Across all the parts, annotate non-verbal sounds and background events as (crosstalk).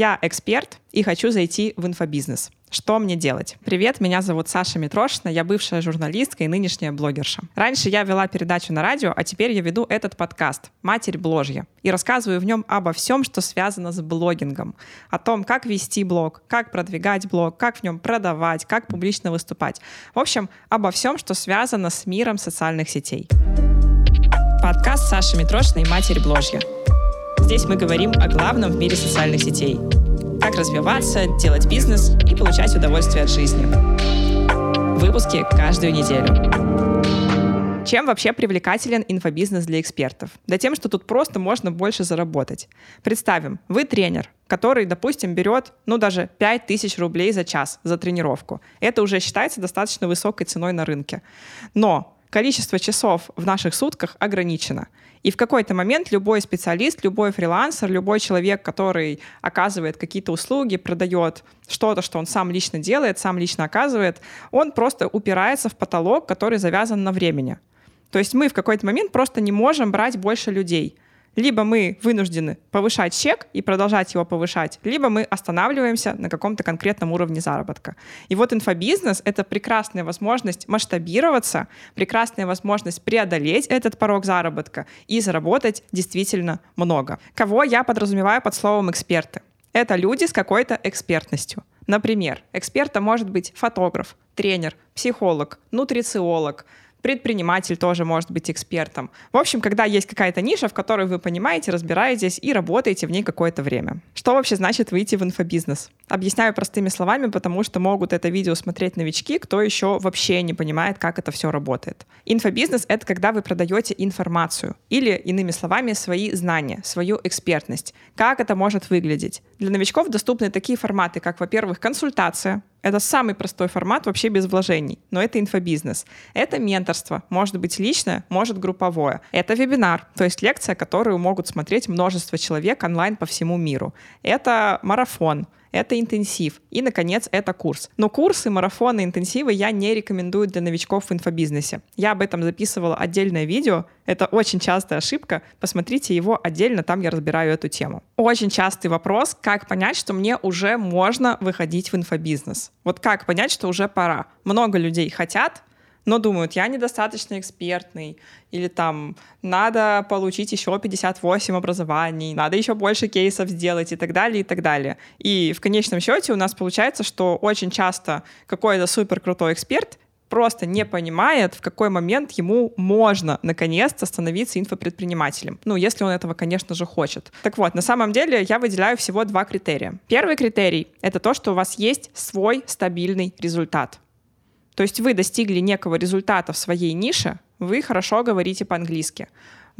Я эксперт и хочу зайти в инфобизнес. Что мне делать? Привет, меня зовут Саша Митрошина, я бывшая журналистка и нынешняя блогерша. Раньше я вела передачу на радио, а теперь я веду этот подкаст «Матерь Бложья» и рассказываю в нем обо всем, что связано с блогингом. О том, как вести блог, как продвигать блог, как в нем продавать, как публично выступать. В общем, обо всем, что связано с миром социальных сетей. Подкаст Саши Митрошиной «Матерь Бложья». Здесь мы говорим о главном в мире социальных сетей. Как развиваться, делать бизнес и получать удовольствие от жизни. Выпуски каждую неделю. Чем вообще привлекателен инфобизнес для экспертов? Да тем, что тут просто можно больше заработать. Представим, вы тренер, который, допустим, берет, ну, даже 5000 рублей за час за тренировку. Это уже считается достаточно высокой ценой на рынке. Но количество часов в наших сутках ограничено. И в какой-то момент любой специалист, любой фрилансер, любой человек, который оказывает какие-то услуги, продает что-то, что он сам лично делает, сам лично оказывает, он просто упирается в потолок, который завязан на времени. То есть мы в какой-то момент просто не можем брать больше людей — либо мы вынуждены повышать чек и продолжать его повышать, либо мы останавливаемся на каком-то конкретном уровне заработка. И вот инфобизнес — это прекрасная возможность масштабироваться, прекрасная возможность преодолеть этот порог заработка и заработать действительно много. Кого я подразумеваю под словом «эксперты»? Это люди с какой-то экспертностью. Например, экспертом может быть фотограф, тренер, психолог, нутрициолог, предприниматель тоже может быть экспертом. В общем, когда есть какая-то ниша, в которой вы понимаете, разбираетесь и работаете в ней какое-то время. Что вообще значит выйти в инфобизнес? Объясняю простыми словами, потому что могут это видео смотреть новички, кто еще вообще не понимает, как это все работает. Инфобизнес — это когда вы продаете информацию или, иными словами, свои знания, свою экспертность. Как это может выглядеть? Для новичков доступны такие форматы, как, во-первых, консультация, это самый простой формат вообще без вложений, но это инфобизнес. Это менторство, может быть личное, может групповое. Это вебинар, то есть лекция, которую могут смотреть множество человек онлайн по всему миру. Это марафон, это интенсив. И, наконец, это курс. Но курсы, марафоны, интенсивы я не рекомендую для новичков в инфобизнесе. Я об этом записывала отдельное видео. Это очень частая ошибка. Посмотрите его отдельно, там я разбираю эту тему. Очень частый вопрос, как понять, что мне уже можно выходить в инфобизнес. Вот как понять, что уже пора? Много людей хотят, но думают, я недостаточно экспертный, или там надо получить еще 58 образований, надо еще больше кейсов сделать и так далее, и так далее. И в конечном счете у нас получается, что очень часто какой-то супер крутой эксперт просто не понимает, в какой момент ему можно наконец-то становиться инфопредпринимателем. Ну, если он этого, конечно же, хочет. Так вот, на самом деле я выделяю всего два критерия. Первый критерий — это то, что у вас есть свой стабильный результат. То есть вы достигли некого результата в своей нише, вы хорошо говорите по-английски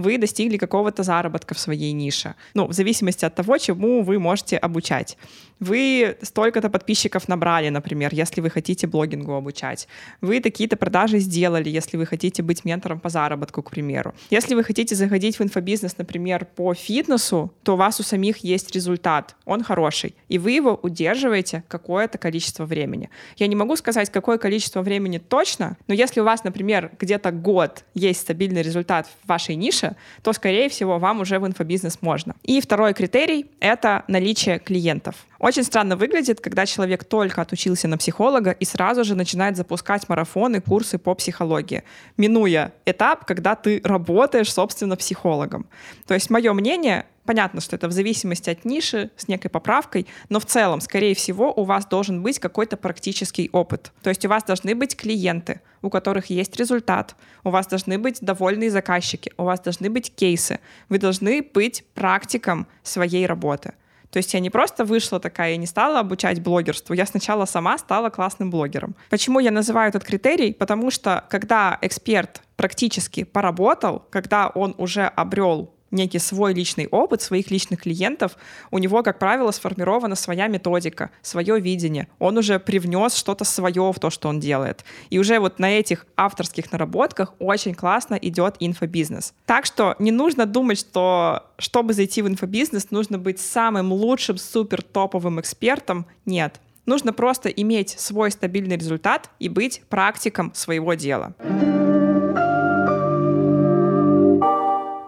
вы достигли какого-то заработка в своей нише. Ну, в зависимости от того, чему вы можете обучать. Вы столько-то подписчиков набрали, например, если вы хотите блогингу обучать. Вы такие-то продажи сделали, если вы хотите быть ментором по заработку, к примеру. Если вы хотите заходить в инфобизнес, например, по фитнесу, то у вас у самих есть результат, он хороший, и вы его удерживаете какое-то количество времени. Я не могу сказать, какое количество времени точно, но если у вас, например, где-то год есть стабильный результат в вашей нише, то, скорее всего, вам уже в инфобизнес можно. И второй критерий — это наличие клиентов. Очень странно выглядит, когда человек только отучился на психолога и сразу же начинает запускать марафоны, курсы по психологии, минуя этап, когда ты работаешь, собственно, психологом. То есть мое мнение, Понятно, что это в зависимости от ниши, с некой поправкой, но в целом, скорее всего, у вас должен быть какой-то практический опыт. То есть у вас должны быть клиенты, у которых есть результат, у вас должны быть довольные заказчики, у вас должны быть кейсы, вы должны быть практиком своей работы. То есть я не просто вышла такая и не стала обучать блогерству, я сначала сама стала классным блогером. Почему я называю этот критерий? Потому что когда эксперт практически поработал, когда он уже обрел некий свой личный опыт своих личных клиентов, у него, как правило, сформирована своя методика, свое видение. Он уже привнес что-то свое в то, что он делает. И уже вот на этих авторских наработках очень классно идет инфобизнес. Так что не нужно думать, что чтобы зайти в инфобизнес, нужно быть самым лучшим, супер топовым экспертом. Нет. Нужно просто иметь свой стабильный результат и быть практиком своего дела.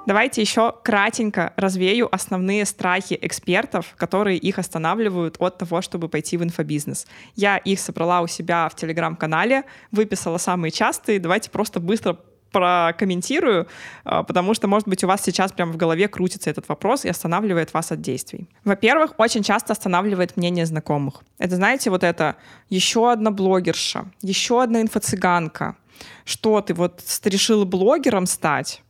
Давайте еще кратенько развею основные страхи экспертов, которые их останавливают от того, чтобы пойти в инфобизнес. Я их собрала у себя в телеграм-канале, выписала самые частые. Давайте просто быстро прокомментирую, а, потому что, может быть, у вас сейчас прямо в голове крутится этот вопрос и останавливает вас от действий. Во-первых, очень часто останавливает мнение знакомых. Это, знаете, вот это еще одна блогерша, еще одна инфо-цыганка. Что ты вот решила блогером стать?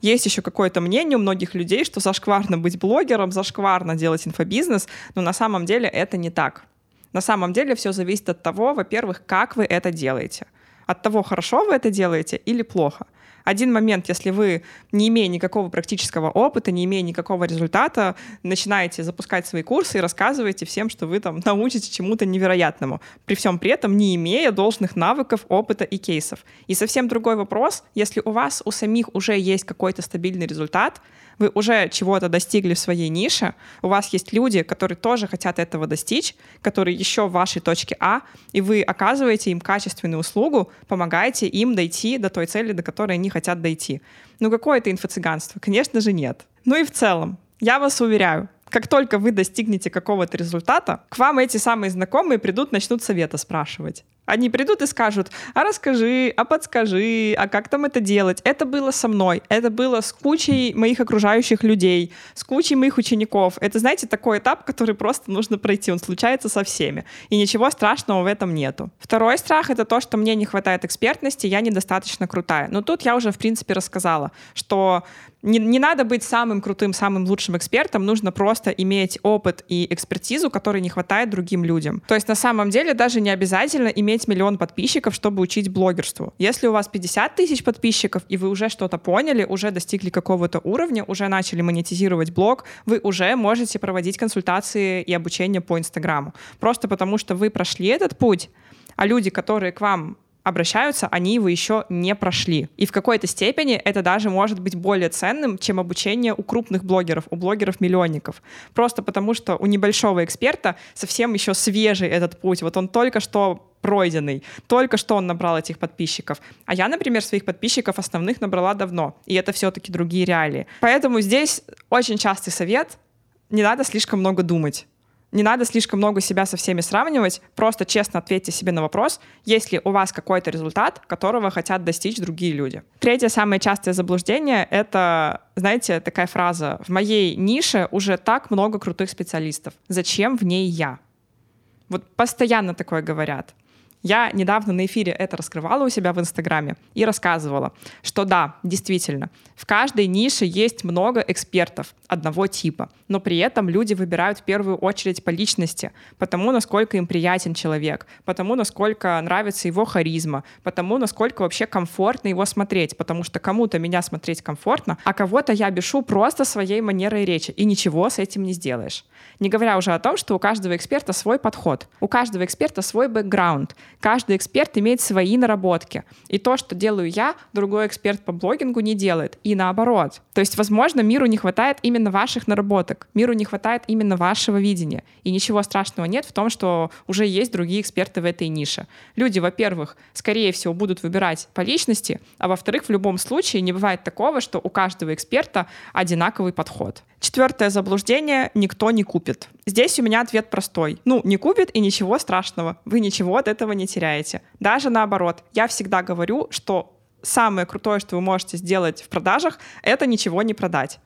Есть еще какое-то мнение у многих людей, что зашкварно быть блогером, зашкварно делать инфобизнес, но на самом деле это не так. На самом деле все зависит от того, во-первых, как вы это делаете — от того, хорошо вы это делаете или плохо. Один момент, если вы, не имея никакого практического опыта, не имея никакого результата, начинаете запускать свои курсы и рассказываете всем, что вы там (laughs) научите чему-то невероятному, при всем при этом не имея должных навыков, опыта и кейсов. И совсем другой вопрос, если у вас у самих уже есть какой-то стабильный результат, вы уже чего-то достигли в своей нише, у вас есть люди, которые тоже хотят этого достичь, которые еще в вашей точке А, и вы оказываете им качественную услугу, помогаете им дойти до той цели, до которой они хотят дойти. Ну какое это инфо-цыганство? Конечно же нет. Ну и в целом, я вас уверяю, как только вы достигнете какого-то результата, к вам эти самые знакомые придут, начнут совета спрашивать. Они придут и скажут, а расскажи, а подскажи, а как там это делать? Это было со мной, это было с кучей моих окружающих людей, с кучей моих учеников. Это, знаете, такой этап, который просто нужно пройти, он случается со всеми. И ничего страшного в этом нету. Второй страх — это то, что мне не хватает экспертности, я недостаточно крутая. Но тут я уже, в принципе, рассказала, что не, не надо быть самым крутым, самым лучшим экспертом, нужно просто иметь опыт и экспертизу, которой не хватает другим людям. То есть на самом деле даже не обязательно иметь миллион подписчиков, чтобы учить блогерству. Если у вас 50 тысяч подписчиков, и вы уже что-то поняли, уже достигли какого-то уровня, уже начали монетизировать блог, вы уже можете проводить консультации и обучение по Инстаграму. Просто потому, что вы прошли этот путь, а люди, которые к вам обращаются, они его еще не прошли. И в какой-то степени это даже может быть более ценным, чем обучение у крупных блогеров, у блогеров-миллионников. Просто потому, что у небольшого эксперта совсем еще свежий этот путь. Вот он только что пройденный. Только что он набрал этих подписчиков. А я, например, своих подписчиков основных набрала давно. И это все-таки другие реалии. Поэтому здесь очень частый совет — не надо слишком много думать. Не надо слишком много себя со всеми сравнивать, просто честно ответьте себе на вопрос, есть ли у вас какой-то результат, которого хотят достичь другие люди. Третье самое частое заблуждение — это, знаете, такая фраза «в моей нише уже так много крутых специалистов, зачем в ней я?» Вот постоянно такое говорят. Я недавно на эфире это раскрывала у себя в Инстаграме и рассказывала, что да, действительно, в каждой нише есть много экспертов одного типа, но при этом люди выбирают в первую очередь по личности, потому насколько им приятен человек, потому насколько нравится его харизма, потому насколько вообще комфортно его смотреть, потому что кому-то меня смотреть комфортно, а кого-то я бешу просто своей манерой речи, и ничего с этим не сделаешь. Не говоря уже о том, что у каждого эксперта свой подход, у каждого эксперта свой бэкграунд, каждый эксперт имеет свои наработки. И то, что делаю я, другой эксперт по блогингу не делает. И наоборот. То есть, возможно, миру не хватает именно ваших наработок, миру не хватает именно вашего видения. И ничего страшного нет в том, что уже есть другие эксперты в этой нише. Люди, во-первых, скорее всего, будут выбирать по личности, а во-вторых, в любом случае не бывает такого, что у каждого эксперта одинаковый подход. Четвертое заблуждение — никто не купит. Здесь у меня ответ простой. Ну, не купит и ничего страшного. Вы ничего от этого не теряете. Даже наоборот. Я всегда говорю, что самое крутое, что вы можете сделать в продажах, это ничего не продать.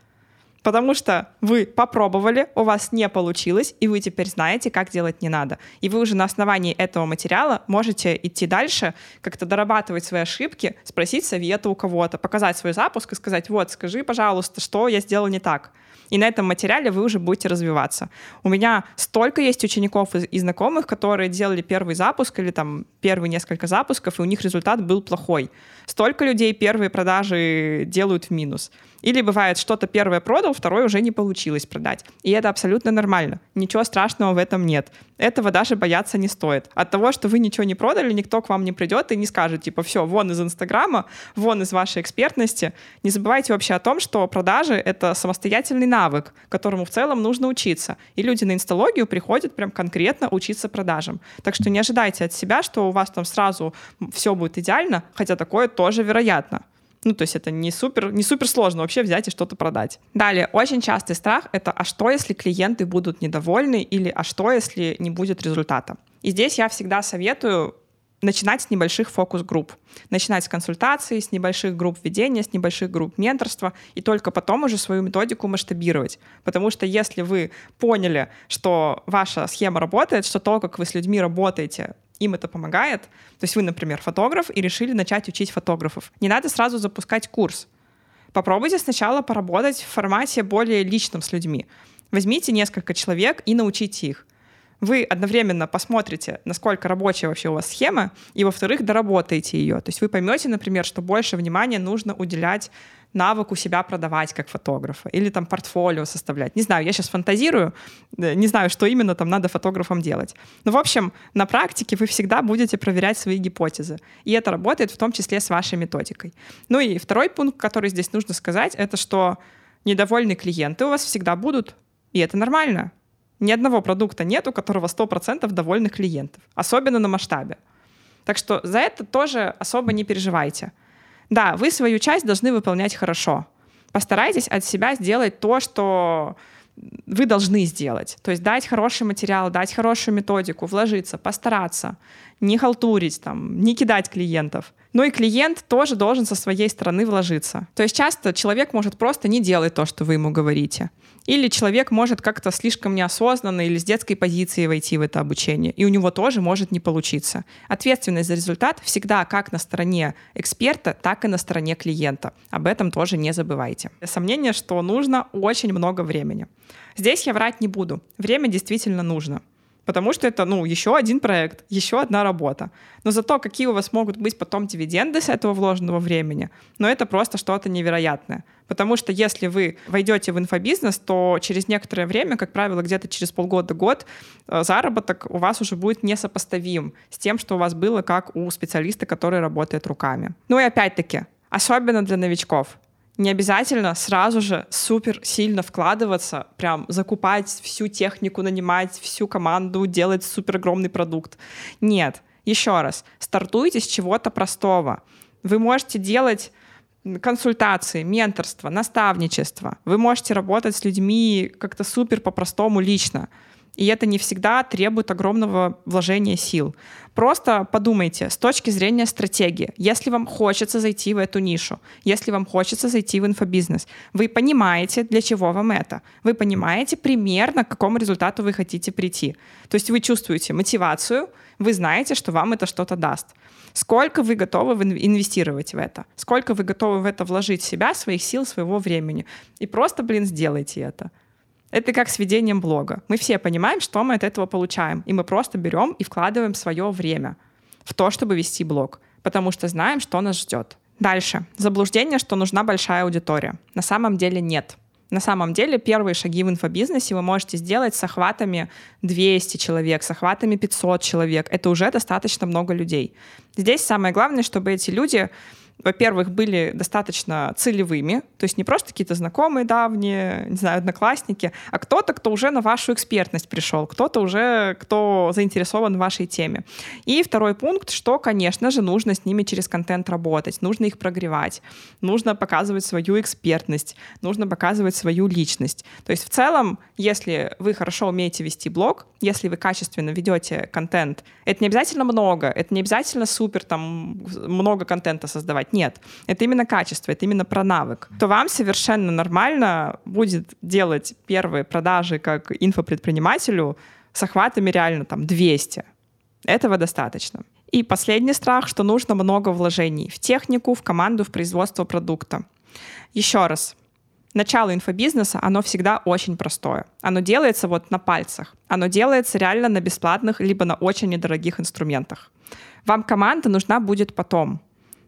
Потому что вы попробовали, у вас не получилось, и вы теперь знаете, как делать не надо. И вы уже на основании этого материала можете идти дальше, как-то дорабатывать свои ошибки, спросить совета у кого-то, показать свой запуск и сказать, вот, скажи, пожалуйста, что я сделал не так. И на этом материале вы уже будете развиваться. У меня столько есть учеников и, знакомых, которые делали первый запуск или там первые несколько запусков, и у них результат был плохой. Столько людей первые продажи делают в минус. Или бывает, что-то первое продал, второе уже не получилось продать. И это абсолютно нормально. Ничего страшного в этом нет. Этого даже бояться не стоит. От того, что вы ничего не продали, никто к вам не придет и не скажет, типа, все, вон из Инстаграма, вон из вашей экспертности. Не забывайте вообще о том, что продажи — это самостоятельный навык, которому в целом нужно учиться. И люди на инсталогию приходят прям конкретно учиться продажам. Так что не ожидайте от себя, что у вас там сразу все будет идеально, хотя такое тоже вероятно. Ну, то есть это не супер, не супер сложно вообще взять и что-то продать. Далее, очень частый страх — это «а что, если клиенты будут недовольны?» или «а что, если не будет результата?» И здесь я всегда советую начинать с небольших фокус-групп. Начинать с консультаций, с небольших групп ведения, с небольших групп менторства, и только потом уже свою методику масштабировать. Потому что если вы поняли, что ваша схема работает, что то, как вы с людьми работаете, им это помогает, то есть вы, например, фотограф, и решили начать учить фотографов, не надо сразу запускать курс. Попробуйте сначала поработать в формате более личном с людьми. Возьмите несколько человек и научите их вы одновременно посмотрите, насколько рабочая вообще у вас схема, и, во-вторых, доработаете ее. То есть вы поймете, например, что больше внимания нужно уделять навыку себя продавать как фотографа или там портфолио составлять. Не знаю, я сейчас фантазирую, э, не знаю, что именно там надо фотографам делать. Но, в общем, на практике вы всегда будете проверять свои гипотезы. И это работает в том числе с вашей методикой. Ну и второй пункт, который здесь нужно сказать, это что недовольные клиенты у вас всегда будут, и это нормально. Ни одного продукта нет, у которого 100% довольных клиентов, особенно на масштабе. Так что за это тоже особо не переживайте. Да, вы свою часть должны выполнять хорошо. Постарайтесь от себя сделать то, что вы должны сделать. То есть дать хороший материал, дать хорошую методику, вложиться, постараться, не халтурить, там, не кидать клиентов. Но и клиент тоже должен со своей стороны вложиться. То есть часто человек может просто не делать то, что вы ему говорите. Или человек может как-то слишком неосознанно или с детской позиции войти в это обучение, и у него тоже может не получиться. Ответственность за результат всегда как на стороне эксперта, так и на стороне клиента. Об этом тоже не забывайте. Сомнение, что нужно очень много времени. Здесь я врать не буду. Время действительно нужно потому что это, ну, еще один проект, еще одна работа. Но зато какие у вас могут быть потом дивиденды с этого вложенного времени, ну, это просто что-то невероятное. Потому что если вы войдете в инфобизнес, то через некоторое время, как правило, где-то через полгода-год, э, заработок у вас уже будет несопоставим с тем, что у вас было как у специалиста, который работает руками. Ну и опять-таки, особенно для новичков, не обязательно сразу же супер сильно вкладываться, прям закупать всю технику, нанимать всю команду, делать супер огромный продукт. Нет, еще раз, стартуйте с чего-то простого. Вы можете делать консультации, менторство, наставничество. Вы можете работать с людьми как-то супер по-простому лично. И это не всегда требует огромного вложения сил. Просто подумайте с точки зрения стратегии. Если вам хочется зайти в эту нишу, если вам хочется зайти в инфобизнес, вы понимаете, для чего вам это. Вы понимаете примерно, к какому результату вы хотите прийти. То есть вы чувствуете мотивацию, вы знаете, что вам это что-то даст. Сколько вы готовы инвестировать в это? Сколько вы готовы в это вложить себя, своих сил, своего времени? И просто, блин, сделайте это. Это как с ведением блога. Мы все понимаем, что мы от этого получаем, и мы просто берем и вкладываем свое время в то, чтобы вести блог, потому что знаем, что нас ждет. Дальше. Заблуждение, что нужна большая аудитория. На самом деле нет. На самом деле первые шаги в инфобизнесе вы можете сделать с охватами 200 человек, с охватами 500 человек. Это уже достаточно много людей. Здесь самое главное, чтобы эти люди во-первых, были достаточно целевыми, то есть не просто какие-то знакомые давние, не знаю, одноклассники, а кто-то, кто уже на вашу экспертность пришел, кто-то уже, кто заинтересован в вашей теме. И второй пункт, что, конечно же, нужно с ними через контент работать, нужно их прогревать, нужно показывать свою экспертность, нужно показывать свою личность. То есть в целом, если вы хорошо умеете вести блог, если вы качественно ведете контент, это не обязательно много, это не обязательно супер там много контента создавать, продавать. Нет, это именно качество, это именно про навык. То вам совершенно нормально будет делать первые продажи как инфопредпринимателю с охватами реально там 200. Этого достаточно. И последний страх, что нужно много вложений в технику, в команду, в производство продукта. Еще раз, начало инфобизнеса, оно всегда очень простое. Оно делается вот на пальцах. Оно делается реально на бесплатных, либо на очень недорогих инструментах. Вам команда нужна будет потом.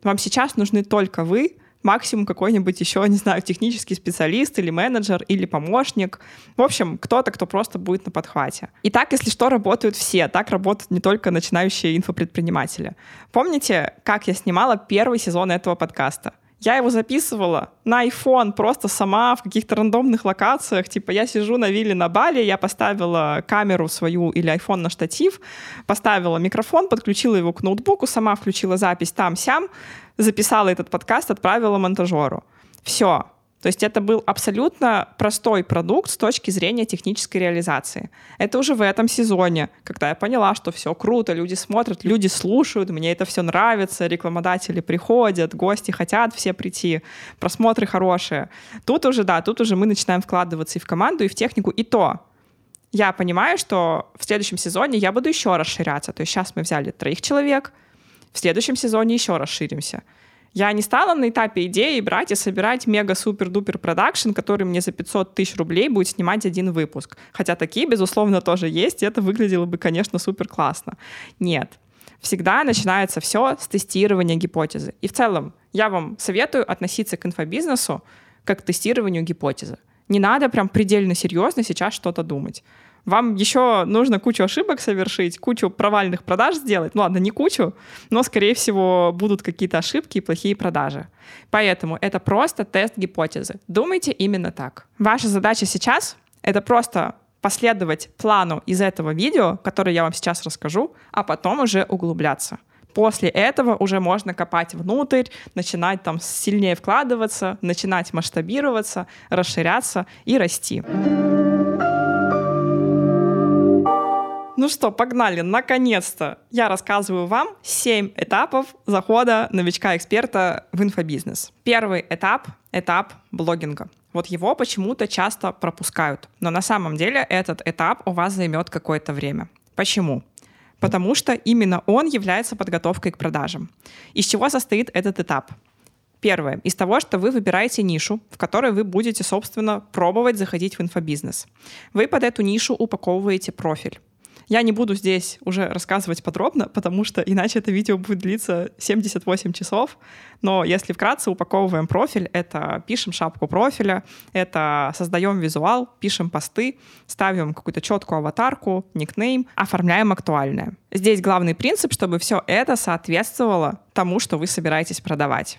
Вам сейчас нужны только вы, максимум какой-нибудь еще, не знаю, технический специалист или менеджер или помощник. В общем, кто-то, кто просто будет на подхвате. И так, если что, работают все. Так работают не только начинающие инфопредприниматели. Помните, как я снимала первый сезон этого подкаста? Я его записывала на iPhone просто сама в каких-то рандомных локациях. Типа я сижу на вилле на Бали, я поставила камеру свою или iPhone на штатив, поставила микрофон, подключила его к ноутбуку, сама включила запись там-сям, записала этот подкаст, отправила монтажеру. Все. То есть это был абсолютно простой продукт с точки зрения технической реализации. Это уже в этом сезоне, когда я поняла, что все круто, люди смотрят, люди слушают, мне это все нравится, рекламодатели приходят, гости хотят все прийти, просмотры хорошие. Тут уже, да, тут уже мы начинаем вкладываться и в команду, и в технику, и то. Я понимаю, что в следующем сезоне я буду еще расширяться. То есть сейчас мы взяли троих человек, в следующем сезоне еще расширимся. Я не стала на этапе идеи брать и собирать мега-супер-дупер продакшн, который мне за 500 тысяч рублей будет снимать один выпуск. Хотя такие, безусловно, тоже есть, и это выглядело бы, конечно, супер классно. Нет. Всегда начинается все с тестирования гипотезы. И в целом я вам советую относиться к инфобизнесу как к тестированию гипотезы. Не надо прям предельно серьезно сейчас что-то думать вам еще нужно кучу ошибок совершить, кучу провальных продаж сделать. Ну ладно, не кучу, но, скорее всего, будут какие-то ошибки и плохие продажи. Поэтому это просто тест гипотезы. Думайте именно так. Ваша задача сейчас — это просто последовать плану из этого видео, которое я вам сейчас расскажу, а потом уже углубляться. После этого уже можно копать внутрь, начинать там сильнее вкладываться, начинать масштабироваться, расширяться и расти. Ну что, погнали, наконец-то я рассказываю вам 7 этапов захода новичка-эксперта в инфобизнес. Первый этап — этап блогинга. Вот его почему-то часто пропускают. Но на самом деле этот этап у вас займет какое-то время. Почему? Потому что именно он является подготовкой к продажам. Из чего состоит этот этап? Первое. Из того, что вы выбираете нишу, в которой вы будете, собственно, пробовать заходить в инфобизнес. Вы под эту нишу упаковываете профиль. Я не буду здесь уже рассказывать подробно, потому что иначе это видео будет длиться 78 часов. Но если вкратце упаковываем профиль, это пишем шапку профиля, это создаем визуал, пишем посты, ставим какую-то четкую аватарку, никнейм, оформляем актуальное. Здесь главный принцип, чтобы все это соответствовало тому, что вы собираетесь продавать.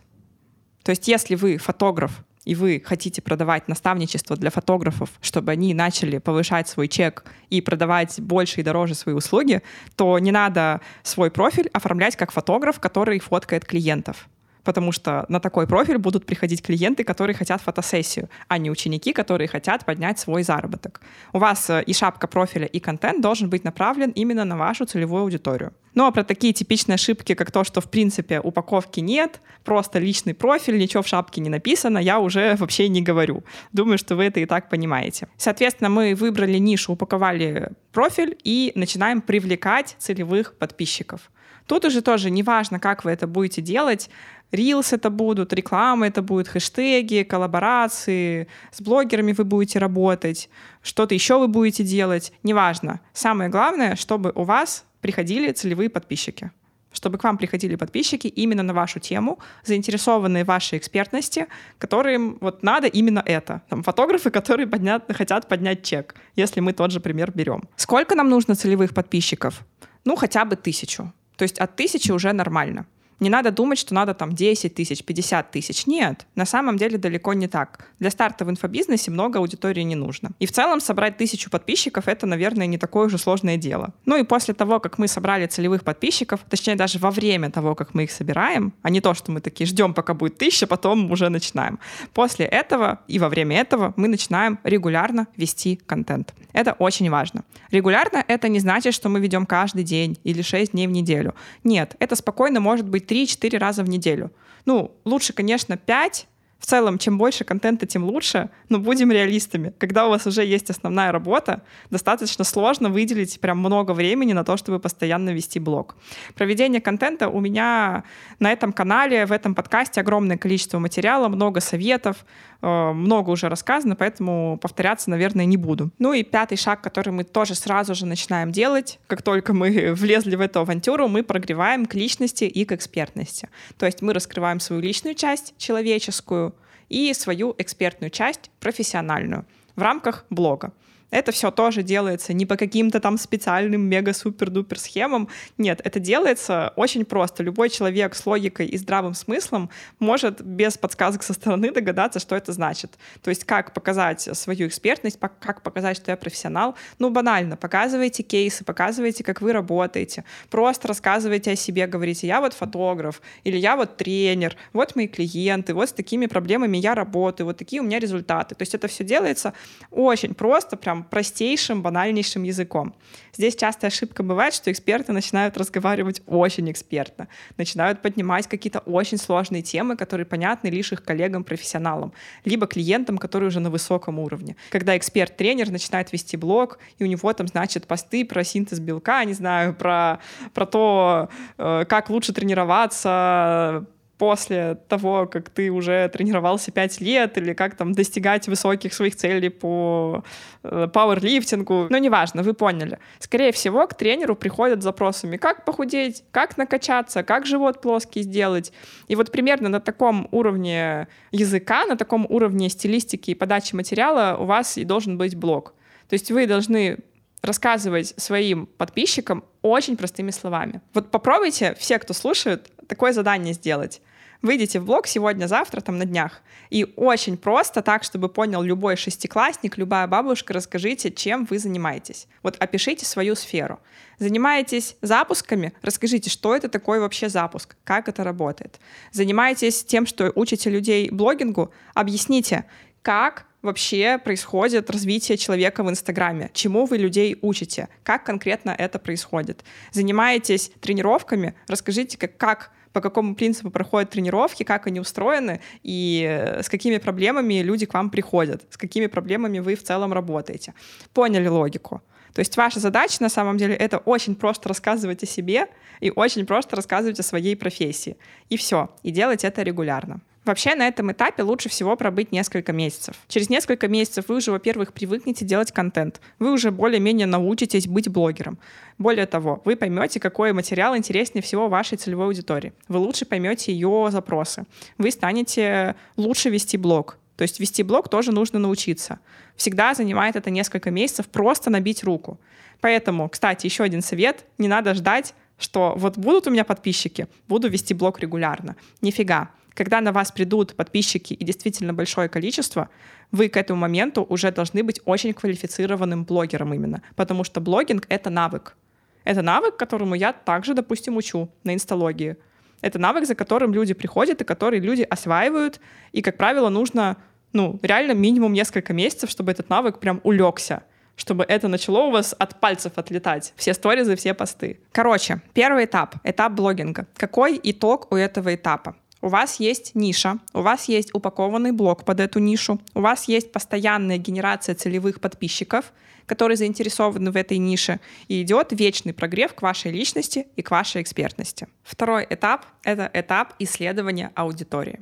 То есть если вы фотограф, и вы хотите продавать наставничество для фотографов, чтобы они начали повышать свой чек и продавать больше и дороже свои услуги, то не надо свой профиль оформлять как фотограф, который фоткает клиентов потому что на такой профиль будут приходить клиенты, которые хотят фотосессию, а не ученики, которые хотят поднять свой заработок. У вас э, и шапка профиля, и контент должен быть направлен именно на вашу целевую аудиторию. Ну а про такие типичные ошибки, как то, что в принципе упаковки нет, просто личный профиль, ничего в шапке не написано, я уже (laughs) вообще не говорю. Думаю, что вы это и так понимаете. Соответственно, мы выбрали нишу, упаковали профиль и начинаем привлекать целевых подписчиков. Тут уже тоже неважно, как вы это будете делать, Reels это будут, реклама это будет, хэштеги, коллаборации, с блогерами вы будете работать, что-то еще вы будете делать, неважно. Самое главное, чтобы у вас приходили целевые подписчики чтобы к вам приходили подписчики именно на вашу тему, заинтересованные в вашей экспертности, которым вот надо именно это. Там фотографы, которые поднят, хотят поднять чек, если мы тот же пример берем. Сколько нам нужно целевых подписчиков? Ну, хотя бы тысячу. То есть от тысячи уже нормально. Не надо думать, что надо там 10 тысяч, 50 тысяч. Нет, на самом деле далеко не так. Для старта в инфобизнесе много аудитории не нужно. И в целом собрать тысячу подписчиков — это, наверное, не такое уже сложное дело. Ну и после того, как мы собрали целевых подписчиков, точнее даже во время того, как мы их собираем, а не то, что мы такие ждем, пока будет тысяча, потом уже начинаем. После этого и во время этого мы начинаем регулярно вести контент. Это очень важно. Регулярно — это не значит, что мы ведем каждый день или 6 дней в неделю. Нет, это спокойно может быть 3-4 раза в неделю. Ну, лучше, конечно, 5, в целом, чем больше контента, тем лучше, но будем реалистами. Когда у вас уже есть основная работа, достаточно сложно выделить прям много времени на то, чтобы постоянно вести блог. Проведение контента у меня на этом канале, в этом подкасте огромное количество материала, много советов, много уже рассказано, поэтому повторяться, наверное, не буду. Ну и пятый шаг, который мы тоже сразу же начинаем делать, как только мы (laughs) влезли в эту авантюру, мы прогреваем к личности и к экспертности. То есть мы раскрываем свою личную часть, человеческую, и свою экспертную часть, профессиональную, в рамках блога. Это все тоже делается не по каким-то там специальным мега-супер-дупер схемам. Нет, это делается очень просто. Любой человек с логикой и здравым смыслом может без подсказок со стороны догадаться, что это значит. То есть как показать свою экспертность, как показать, что я профессионал. Ну, банально, показывайте кейсы, показывайте, как вы работаете. Просто рассказывайте о себе, говорите, я вот фотограф, или я вот тренер, вот мои клиенты, вот с такими проблемами я работаю, вот такие у меня результаты. То есть это все делается очень просто, прям прям простейшим, банальнейшим языком. Здесь частая ошибка бывает, что эксперты начинают разговаривать очень экспертно, начинают поднимать какие-то очень сложные темы, которые понятны лишь их коллегам-профессионалам, либо клиентам, которые уже на высоком уровне. Когда эксперт-тренер начинает вести блог, и у него там, значит, посты про синтез белка, не знаю, про, про то, э, как лучше тренироваться, после того, как ты уже тренировался 5 лет, или как там достигать высоких своих целей по э, пауэрлифтингу. Ну, неважно, вы поняли. Скорее всего, к тренеру приходят с запросами, как похудеть, как накачаться, как живот плоский сделать. И вот примерно на таком уровне языка, на таком уровне стилистики и подачи материала у вас и должен быть блог. То есть вы должны рассказывать своим подписчикам очень простыми словами. Вот попробуйте, все, кто слушает, такое задание сделать. Выйдите в блог сегодня-завтра, там на днях, и очень просто, так, чтобы понял любой шестиклассник, любая бабушка, расскажите, чем вы занимаетесь. Вот опишите свою сферу. Занимаетесь запусками? Расскажите, что это такое вообще запуск, как это работает. Занимаетесь тем, что учите людей блогингу? Объясните, как вообще происходит развитие человека в Инстаграме? Чему вы людей учите? Как конкретно это происходит? Занимаетесь тренировками? Расскажите, как, как по какому принципу проходят тренировки, как они устроены и э, с какими проблемами люди к вам приходят, с какими проблемами вы в целом работаете. Поняли логику? То есть ваша задача на самом деле это очень просто рассказывать о себе и очень просто рассказывать о своей профессии. И все. И делать это регулярно. Вообще на этом этапе лучше всего пробыть несколько месяцев. Через несколько месяцев вы уже, во-первых, привыкнете делать контент. Вы уже более-менее научитесь быть блогером. Более того, вы поймете, какой материал интереснее всего вашей целевой аудитории. Вы лучше поймете ее запросы. Вы станете лучше вести блог. То есть вести блог тоже нужно научиться. Всегда занимает это несколько месяцев просто набить руку. Поэтому, кстати, еще один совет. Не надо ждать, что вот будут у меня подписчики, буду вести блог регулярно. Нифига когда на вас придут подписчики и действительно большое количество, вы к этому моменту уже должны быть очень квалифицированным блогером именно, потому что блогинг — это навык. Это навык, которому я также, допустим, учу на инсталогии. Это навык, за которым люди приходят и который люди осваивают, и, как правило, нужно ну, реально минимум несколько месяцев, чтобы этот навык прям улегся чтобы это начало у вас от пальцев отлетать. Все сторизы, все посты. Короче, первый этап — этап блогинга. Какой итог у этого этапа? У вас есть ниша, у вас есть упакованный блок под эту нишу, у вас есть постоянная генерация целевых подписчиков, которые заинтересованы в этой нише, и идет вечный прогрев к вашей личности и к вашей экспертности. Второй этап — это этап исследования аудитории.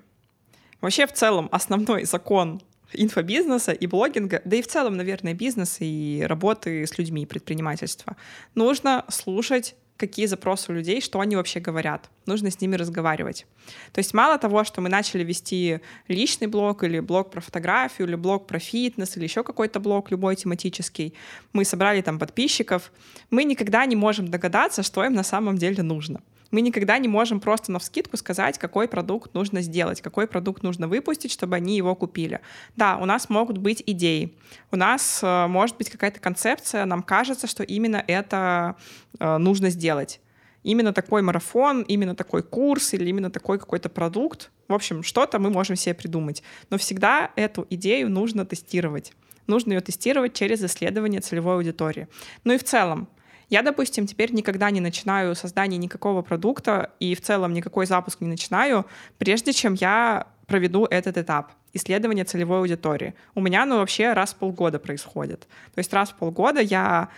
Вообще, в целом, основной закон инфобизнеса и блогинга, да и в целом, наверное, бизнеса и работы с людьми, предпринимательства, нужно слушать какие запросы у людей, что они вообще говорят. Нужно с ними разговаривать. То есть мало того, что мы начали вести личный блог или блог про фотографию, или блог про фитнес, или еще какой-то блог, любой тематический, мы собрали там подписчиков, мы никогда не можем догадаться, что им на самом деле нужно. Мы никогда не можем просто на вскидку сказать, какой продукт нужно сделать, какой продукт нужно выпустить, чтобы они его купили. Да, у нас могут быть идеи, у нас э, может быть какая-то концепция, нам кажется, что именно это э, нужно сделать. Именно такой марафон, именно такой курс или именно такой какой-то продукт. В общем, что-то мы можем себе придумать. Но всегда эту идею нужно тестировать нужно ее тестировать через исследование целевой аудитории. Ну и в целом, я, допустим, теперь никогда не начинаю создание никакого продукта и в целом никакой запуск не начинаю, прежде чем я проведу этот этап исследования целевой аудитории. У меня оно вообще раз в полгода происходит. То есть раз в полгода я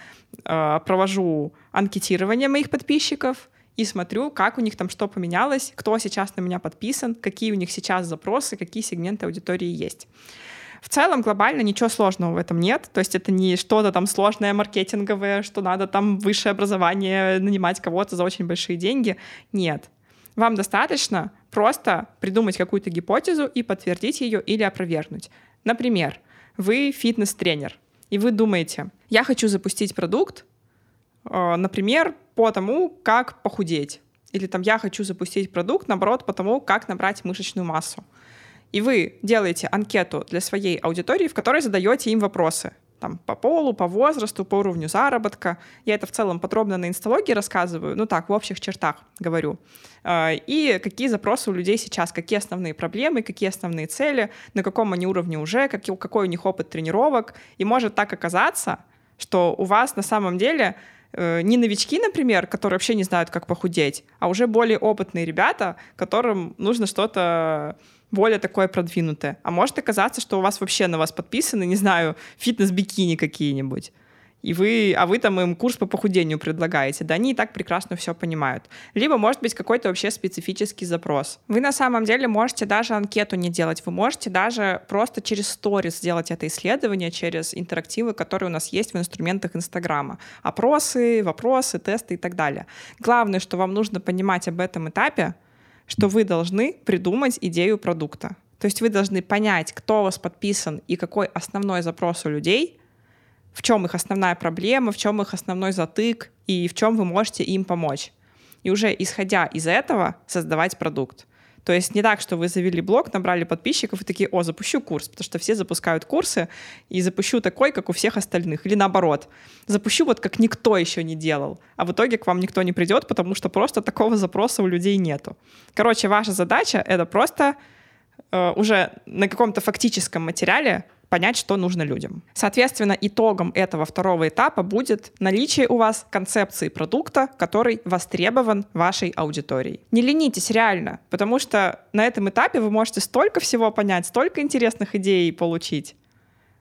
э, провожу анкетирование моих подписчиков, и смотрю, как у них там что поменялось, кто сейчас на меня подписан, какие у них сейчас запросы, какие сегменты аудитории есть. В целом глобально ничего сложного в этом нет. То есть это не что-то там сложное маркетинговое, что надо там высшее образование, нанимать кого-то за очень большие деньги. Нет. Вам достаточно просто придумать какую-то гипотезу и подтвердить ее или опровергнуть. Например, вы фитнес-тренер, и вы думаете, я хочу запустить продукт, э, например, по тому, как похудеть. Или там я хочу запустить продукт, наоборот, по тому, как набрать мышечную массу. И вы делаете анкету для своей аудитории, в которой задаете им вопросы там, по полу, по возрасту, по уровню заработка. Я это в целом подробно на инсталогии рассказываю, ну так, в общих чертах говорю. А, и какие запросы у людей сейчас, какие основные проблемы, какие основные цели, на каком они уровне уже, какой, у них опыт тренировок. И может так оказаться, что у вас на самом деле э, не новички, например, которые вообще не знают, как похудеть, а уже более опытные ребята, которым нужно что-то более такое продвинутое. А может оказаться, что у вас вообще на вас подписаны, не знаю, фитнес-бикини какие-нибудь. И вы, а вы там им курс по похудению предлагаете, да они и так прекрасно все понимают. Либо может быть какой-то вообще специфический запрос. Вы на самом деле можете даже анкету не делать, вы можете даже просто через сторис сделать это исследование, через интерактивы, которые у нас есть в инструментах Инстаграма. Опросы, вопросы, тесты и так далее. Главное, что вам нужно понимать об этом этапе, что вы должны придумать идею продукта. То есть вы должны понять, кто у вас подписан и какой основной запрос у людей, в чем их основная проблема, в чем их основной затык и в чем вы можете им помочь. И уже исходя из этого создавать продукт. То есть не так, что вы завели блог, набрали подписчиков и такие, о, запущу курс, потому что все запускают курсы, и запущу такой, как у всех остальных. Или наоборот, запущу вот как никто еще не делал, а в итоге к вам никто не придет, потому что просто такого запроса у людей нету. Короче, ваша задача — это просто э, уже на каком-то фактическом материале понять, что нужно людям. Соответственно, итогом этого второго этапа будет наличие у вас концепции продукта, который востребован вашей аудиторией. Не ленитесь реально, потому что на этом этапе вы можете столько всего понять, столько интересных идей получить.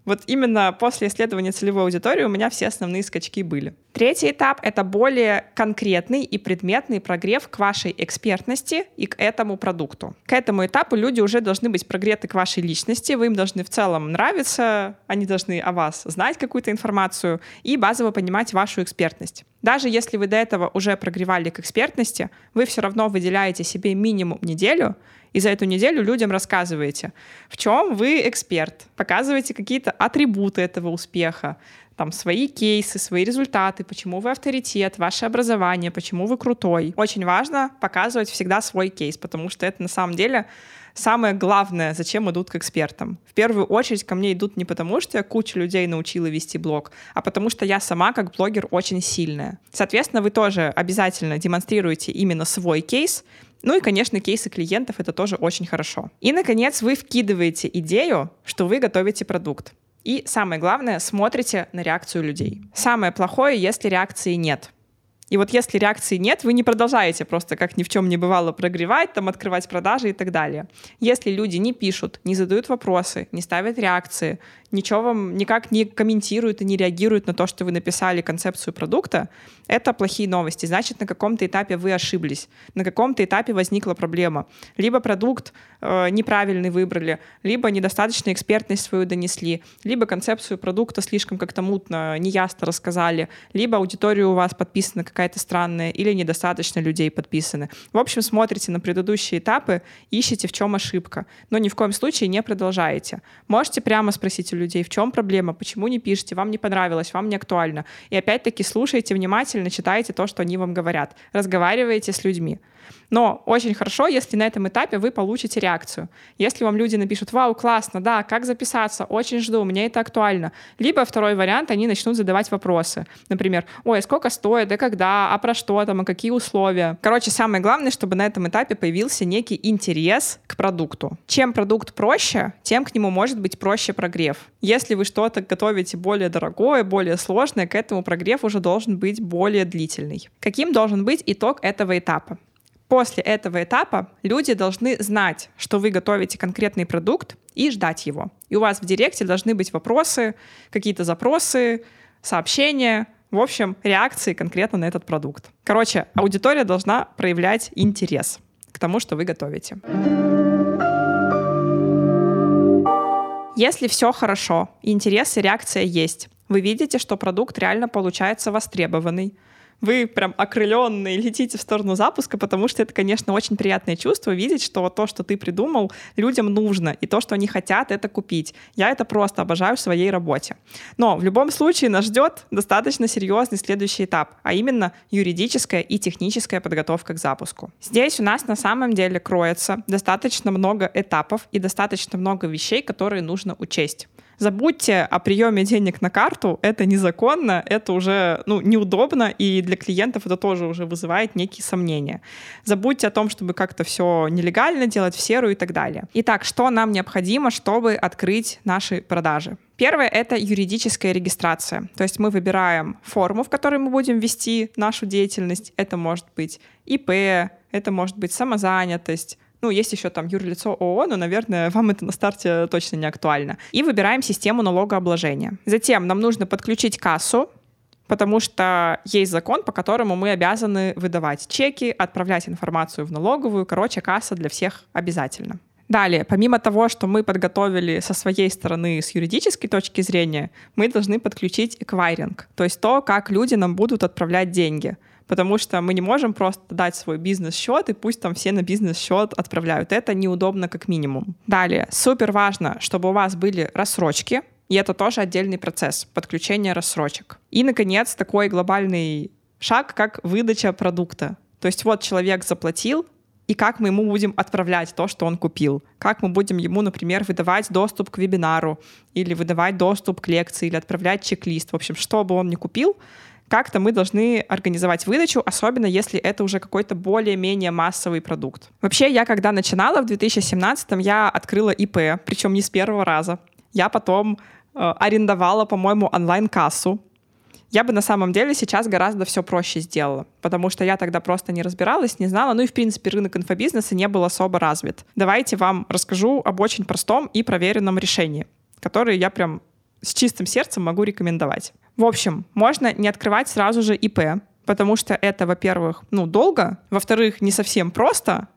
Вот именно после исследования целевой аудитории у меня все основные скачки были. Третий этап — это более конкретный и предметный прогрев к вашей экспертности и к этому продукту. К этому этапу люди уже должны быть прогреты к вашей личности, вы им должны в целом нравиться, они должны о вас знать какую-то информацию и базово понимать вашу экспертность. Даже если вы до этого уже прогревали к экспертности, вы все равно выделяете себе минимум неделю, и за эту неделю людям рассказываете, в чем вы эксперт, показываете какие-то атрибуты этого успеха, там свои кейсы, свои результаты, почему вы авторитет, ваше образование, почему вы крутой. Очень важно показывать всегда свой кейс, потому что это на самом деле самое главное, зачем идут к экспертам. В первую очередь ко мне идут не потому, что я кучу людей научила вести блог, а потому что я сама как блогер очень сильная. Соответственно, вы тоже обязательно демонстрируете именно свой кейс, ну и, конечно, кейсы клиентов — это тоже очень хорошо. И, наконец, вы вкидываете идею, что вы готовите продукт. И самое главное, смотрите на реакцию людей. Самое плохое, если реакции нет. И вот если реакции нет, вы не продолжаете просто как ни в чем не бывало прогревать, там, открывать продажи и так далее. Если люди не пишут, не задают вопросы, не ставят реакции, ничего вам никак не комментируют и не реагируют на то, что вы написали концепцию продукта, это плохие новости. Значит, на каком-то этапе вы ошиблись, на каком-то этапе возникла проблема. Либо продукт э, неправильный выбрали, либо недостаточно экспертность свою донесли, либо концепцию продукта слишком как-то мутно, неясно рассказали, либо аудитория у вас подписана какая-то странная, или недостаточно людей подписаны. В общем, смотрите на предыдущие этапы, ищите, в чем ошибка, но ни в коем случае не продолжаете. Можете прямо спросить людей, в чем проблема, почему не пишете, вам не понравилось, вам не актуально. И опять-таки слушайте внимательно, читайте то, что они вам говорят, разговаривайте с людьми. Но очень хорошо, если на этом этапе вы получите реакцию. Если вам люди напишут, вау, классно, да, как записаться, очень жду, мне это актуально. Либо второй вариант, они начнут задавать вопросы. Например, ой, а сколько стоит, да когда, а про что там, а какие условия. Короче, самое главное, чтобы на этом этапе появился некий интерес к продукту. Чем продукт проще, тем к нему может быть проще прогрев. Если вы что-то готовите более дорогое, более сложное, к этому прогрев уже должен быть более длительный. Каким должен быть итог этого этапа? После этого этапа люди должны знать, что вы готовите конкретный продукт и ждать его. И у вас в директе должны быть вопросы, какие-то запросы, сообщения, в общем, реакции конкретно на этот продукт. Короче, аудитория должна проявлять интерес к тому, что вы готовите. Если все хорошо, интерес и реакция есть, вы видите, что продукт реально получается востребованный, вы прям окрыленные летите в сторону запуска, потому что это, конечно, очень приятное чувство видеть, что то, что ты придумал, людям нужно, и то, что они хотят, это купить. Я это просто обожаю в своей работе. Но в любом случае нас ждет достаточно серьезный следующий этап, а именно юридическая и техническая подготовка к запуску. Здесь у нас на самом деле кроется достаточно много этапов и достаточно много вещей, которые нужно учесть. Забудьте о приеме денег на карту, это незаконно, это уже ну, неудобно, и для клиентов это тоже уже вызывает некие сомнения. Забудьте о том, чтобы как-то все нелегально делать, в серую и так далее. Итак, что нам необходимо, чтобы открыть наши продажи? Первое — это юридическая регистрация. То есть мы выбираем форму, в которой мы будем вести нашу деятельность. Это может быть ИП, это может быть самозанятость, ну, есть еще там юрлицо ООО, но, наверное, вам это на старте точно не актуально. И выбираем систему налогообложения. Затем нам нужно подключить кассу, потому что есть закон, по которому мы обязаны выдавать чеки, отправлять информацию в налоговую. Короче, касса для всех обязательно. Далее, помимо того, что мы подготовили со своей стороны с юридической точки зрения, мы должны подключить эквайринг, то есть то, как люди нам будут отправлять деньги потому что мы не можем просто дать свой бизнес-счет, и пусть там все на бизнес-счет отправляют. Это неудобно как минимум. Далее, супер важно, чтобы у вас были рассрочки, и это тоже отдельный процесс подключения рассрочек. И, наконец, такой глобальный шаг, как выдача продукта. То есть вот человек заплатил, и как мы ему будем отправлять то, что он купил. Как мы будем ему, например, выдавать доступ к вебинару, или выдавать доступ к лекции, или отправлять чек-лист. В общем, что бы он ни купил, как-то мы должны организовать выдачу, особенно если это уже какой-то более-менее массовый продукт. Вообще, я когда начинала в 2017 я открыла ИП, причем не с первого раза. Я потом э, арендовала, по-моему, онлайн-кассу. Я бы на самом деле сейчас гораздо все проще сделала, потому что я тогда просто не разбиралась, не знала, ну и в принципе рынок инфобизнеса не был особо развит. Давайте вам расскажу об очень простом и проверенном решении, которое я прям с чистым сердцем могу рекомендовать. В общем, можно не открывать сразу же ИП, потому что это, во-первых, ну, долго, во-вторых, не совсем просто,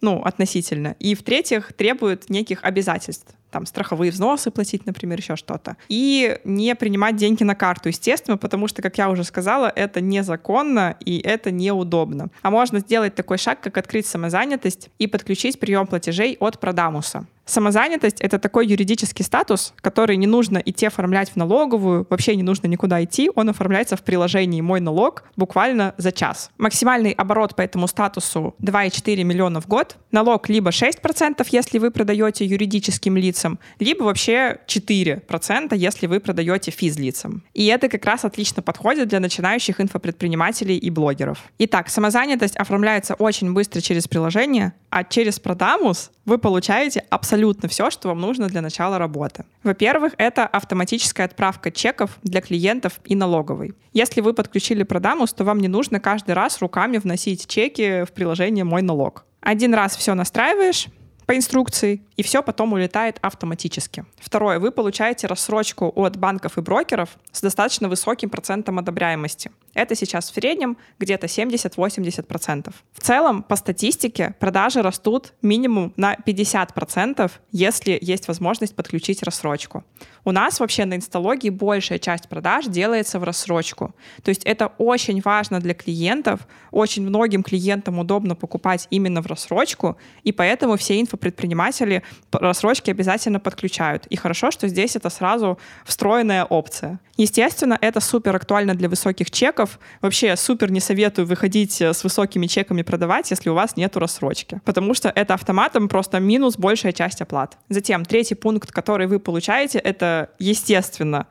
ну, относительно, и, в-третьих, требует неких обязательств там страховые взносы платить, например, еще что-то. И не принимать деньги на карту, естественно, потому что, как я уже сказала, это незаконно и это неудобно. А можно сделать такой шаг, как открыть самозанятость и подключить прием платежей от Продамуса. Самозанятость — это такой юридический статус, который не нужно идти оформлять в налоговую, вообще не нужно никуда идти, он оформляется в приложении «Мой налог» буквально за час. Максимальный оборот по этому статусу 2,4 миллиона в год. Налог либо 6%, если вы продаете юридическим лицам, либо вообще 4%, если вы продаете физлицам. И это как раз отлично подходит для начинающих инфопредпринимателей и блогеров. Итак, самозанятость оформляется очень быстро через приложение, а через Продамус вы получаете абсолютно все, что вам нужно для начала работы. Во-первых, это автоматическая отправка чеков для клиентов и налоговой. Если вы подключили Продамус, то вам не нужно каждый раз руками вносить чеки в приложение «Мой налог». Один раз все настраиваешь, по инструкции, и все потом улетает автоматически. Второе, вы получаете рассрочку от банков и брокеров с достаточно высоким процентом одобряемости. Это сейчас в среднем где-то 70-80%. В целом, по статистике, продажи растут минимум на 50%, если есть возможность подключить рассрочку. У нас вообще на инсталогии большая часть продаж делается в рассрочку. То есть это очень важно для клиентов. Очень многим клиентам удобно покупать именно в рассрочку, и поэтому все инфопредприниматели рассрочки обязательно подключают. И хорошо, что здесь это сразу встроенная опция. Естественно, это супер актуально для высоких чеков. Вообще супер не советую выходить с высокими чеками продавать, если у вас нет рассрочки. Потому что это автоматом просто минус большая часть оплат. Затем третий пункт, который вы получаете, это естественно,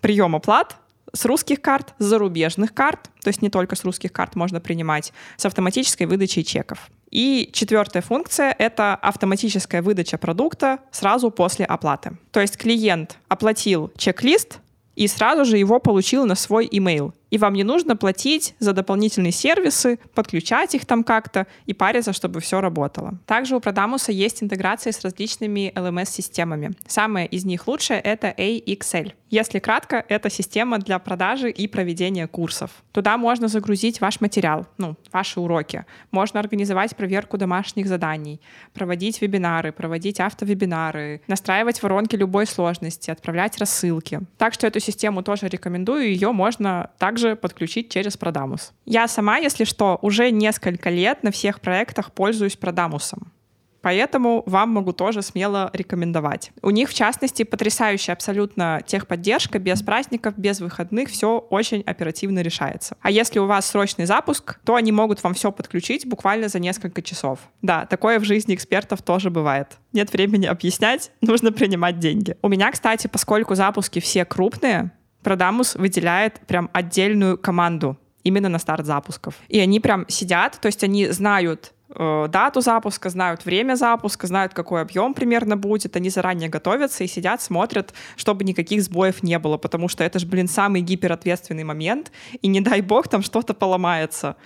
прием оплат с русских карт, с зарубежных карт, то есть не только с русских карт можно принимать, с автоматической выдачей чеков. И четвертая функция — это автоматическая выдача продукта сразу после оплаты. То есть клиент оплатил чек-лист и сразу же его получил на свой email и вам не нужно платить за дополнительные сервисы, подключать их там как-то и париться, чтобы все работало. Также у Продамуса есть интеграция с различными LMS-системами. Самая из них лучшая — это AXL. Если кратко, это система для продажи и проведения курсов. Туда можно загрузить ваш материал, ну, ваши уроки. Можно организовать проверку домашних заданий, проводить вебинары, проводить автовебинары, настраивать воронки любой сложности, отправлять рассылки. Так что эту систему тоже рекомендую, ее можно также также подключить через Продамус. Я сама, если что, уже несколько лет на всех проектах пользуюсь Продамусом. Поэтому вам могу тоже смело рекомендовать. У них, в частности, потрясающая абсолютно техподдержка, без праздников, без выходных, все очень оперативно решается. А если у вас срочный запуск, то они могут вам все подключить буквально за несколько часов. Да, такое в жизни экспертов тоже бывает. Нет времени объяснять, (laughs) нужно принимать деньги. У меня, кстати, поскольку запуски все крупные, Продамус выделяет прям отдельную команду именно на старт запусков. И они прям сидят, то есть они знают Э, дату запуска, знают время запуска, знают, какой объем примерно будет, они заранее готовятся и сидят, смотрят, чтобы никаких сбоев не было, потому что это же, блин, самый гиперответственный момент, и не дай бог там что-то поломается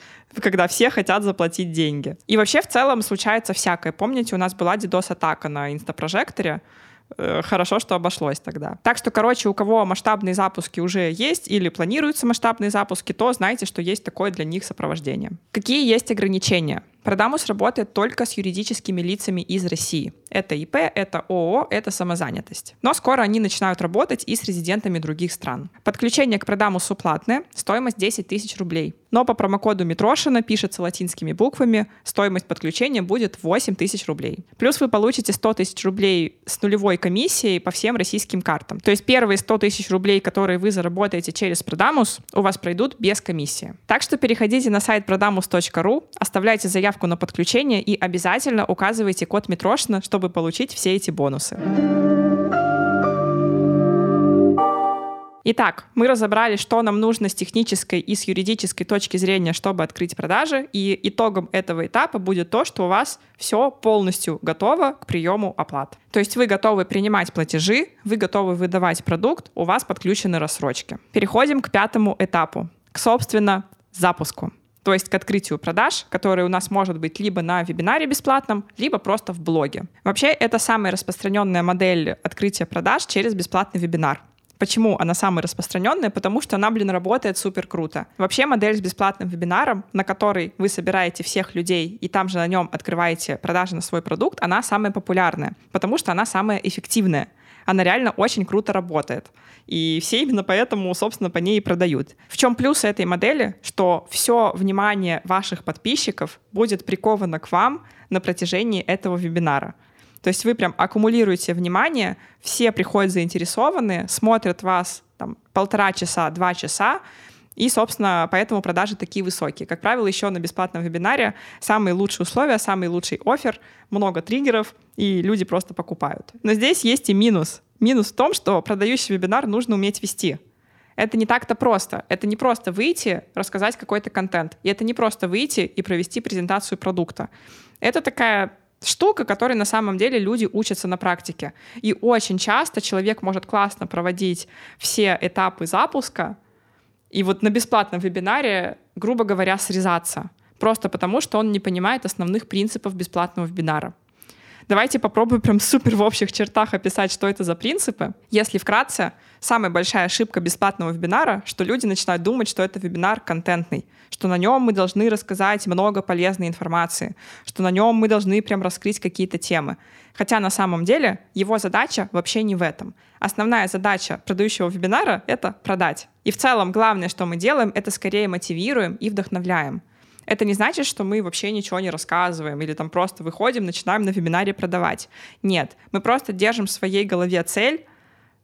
когда все хотят заплатить деньги. И вообще в целом случается всякое. Помните, у нас была DDoS-атака на инстапрожекторе, хорошо, что обошлось тогда. Так что, короче, у кого масштабные запуски уже есть или планируются масштабные запуски, то знайте, что есть такое для них сопровождение. Какие есть ограничения? Продамус работает только с юридическими лицами из России. Это ИП, это ООО, это самозанятость. Но скоро они начинают работать и с резидентами других стран. Подключение к Продамусу платное, стоимость 10 тысяч рублей. Но по промокоду Митрошина, пишется латинскими буквами, стоимость подключения будет 8 тысяч рублей. Плюс вы получите 100 тысяч рублей с нулевой комиссией по всем российским картам. То есть первые 100 тысяч рублей, которые вы заработаете через Продамус, у вас пройдут без комиссии. Так что переходите на сайт prodamus.ru, оставляйте заявку заявку на подключение и обязательно указывайте код Митрошина, чтобы получить все эти бонусы. Итак, мы разобрали, что нам нужно с технической и с юридической точки зрения, чтобы открыть продажи, и итогом этого этапа будет то, что у вас все полностью готово к приему оплат. То есть вы готовы принимать платежи, вы готовы выдавать продукт, у вас подключены рассрочки. Переходим к пятому этапу, к, собственно, запуску то есть к открытию продаж, который у нас может быть либо на вебинаре бесплатном, либо просто в блоге. Вообще, это самая распространенная модель открытия продаж через бесплатный вебинар. Почему она самая распространенная? Потому что она, блин, работает супер круто. Вообще модель с бесплатным вебинаром, на который вы собираете всех людей и там же на нем открываете продажи на свой продукт, она самая популярная, потому что она самая эффективная она реально очень круто работает. И все именно поэтому, собственно, по ней и продают. В чем плюс этой модели? Что все внимание ваших подписчиков будет приковано к вам на протяжении этого вебинара. То есть вы прям аккумулируете внимание, все приходят заинтересованные, смотрят вас там, полтора часа, два часа, и, собственно, поэтому продажи такие высокие. Как правило, еще на бесплатном вебинаре самые лучшие условия, самый лучший офер, много триггеров, и люди просто покупают. Но здесь есть и минус. Минус в том, что продающий вебинар нужно уметь вести. Это не так-то просто. Это не просто выйти, рассказать какой-то контент. И это не просто выйти и провести презентацию продукта. Это такая штука, которой на самом деле люди учатся на практике. И очень часто человек может классно проводить все этапы запуска, и вот на бесплатном вебинаре, грубо говоря, срезаться. Просто потому, что он не понимает основных принципов бесплатного вебинара. Давайте попробуем прям супер в общих чертах описать, что это за принципы. Если вкратце, самая большая ошибка бесплатного вебинара, что люди начинают думать, что это вебинар контентный, что на нем мы должны рассказать много полезной информации, что на нем мы должны прям раскрыть какие-то темы. Хотя на самом деле его задача вообще не в этом. Основная задача продающего вебинара — это продать. И в целом главное, что мы делаем, это скорее мотивируем и вдохновляем. Это не значит, что мы вообще ничего не рассказываем или там просто выходим, начинаем на вебинаре продавать. Нет, мы просто держим в своей голове цель